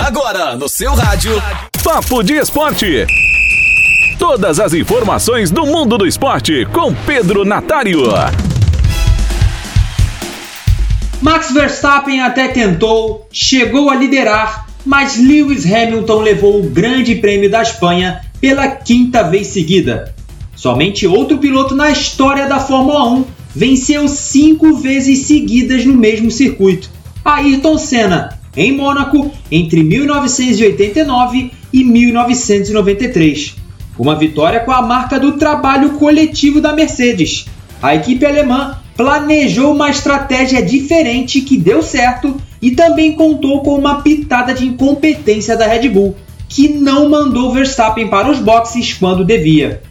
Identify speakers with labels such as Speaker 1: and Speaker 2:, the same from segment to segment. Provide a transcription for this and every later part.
Speaker 1: Agora no seu rádio. Papo de Esporte. Todas as informações do mundo do esporte com Pedro Natário.
Speaker 2: Max Verstappen até tentou, chegou a liderar, mas Lewis Hamilton levou o Grande Prêmio da Espanha pela quinta vez seguida. Somente outro piloto na história da Fórmula 1 venceu cinco vezes seguidas no mesmo circuito. Ayrton Senna, em Mônaco, entre 1989 e 1993. Uma vitória com a marca do trabalho coletivo da Mercedes. A equipe alemã planejou uma estratégia diferente que deu certo e também contou com uma pitada de incompetência da Red Bull, que não mandou Verstappen para os boxes quando devia.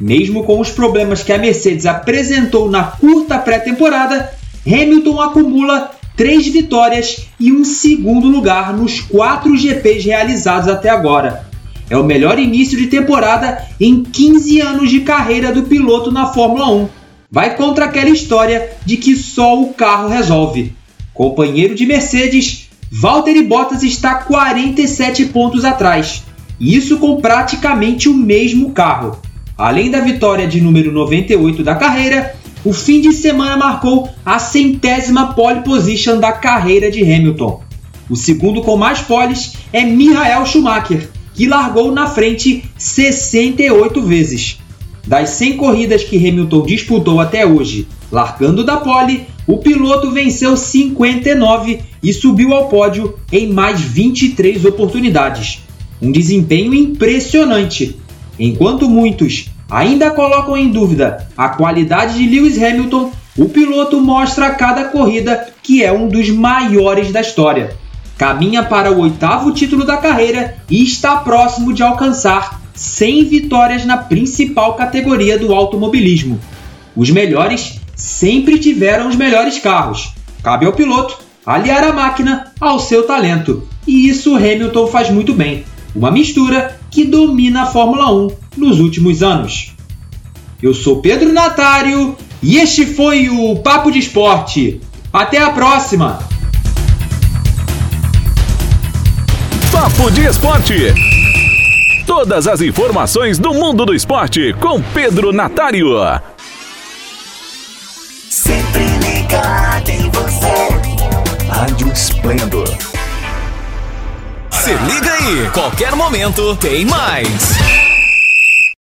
Speaker 2: Mesmo com os problemas que a Mercedes apresentou na curta pré-temporada, Hamilton acumula três vitórias e um segundo lugar nos quatro GPs realizados até agora. É o melhor início de temporada em 15 anos de carreira do piloto na Fórmula 1 vai contra aquela história de que só o carro resolve. Companheiro de Mercedes, Valtteri Bottas está 47 pontos atrás, isso com praticamente o mesmo carro. Além da vitória de número 98 da carreira, o fim de semana marcou a centésima pole position da carreira de Hamilton. O segundo com mais poles é Michael Schumacher, que largou na frente 68 vezes. Das 100 corridas que Hamilton disputou até hoje, largando da pole, o piloto venceu 59 e subiu ao pódio em mais 23 oportunidades. Um desempenho impressionante. Enquanto muitos ainda colocam em dúvida a qualidade de Lewis Hamilton, o piloto mostra a cada corrida que é um dos maiores da história. Caminha para o oitavo título da carreira e está próximo de alcançar 100 vitórias na principal categoria do automobilismo. Os melhores sempre tiveram os melhores carros. Cabe ao piloto aliar a máquina ao seu talento. E isso Hamilton faz muito bem. Uma mistura que domina a Fórmula 1 nos últimos anos. Eu sou Pedro Natário e este foi o Papo de Esporte. Até a próxima!
Speaker 1: Papo de Esporte. Todas as informações do mundo do esporte com Pedro Natário.
Speaker 3: Sempre ligado em você.
Speaker 1: Rádio Esplendor. Se liga aí, qualquer momento tem mais.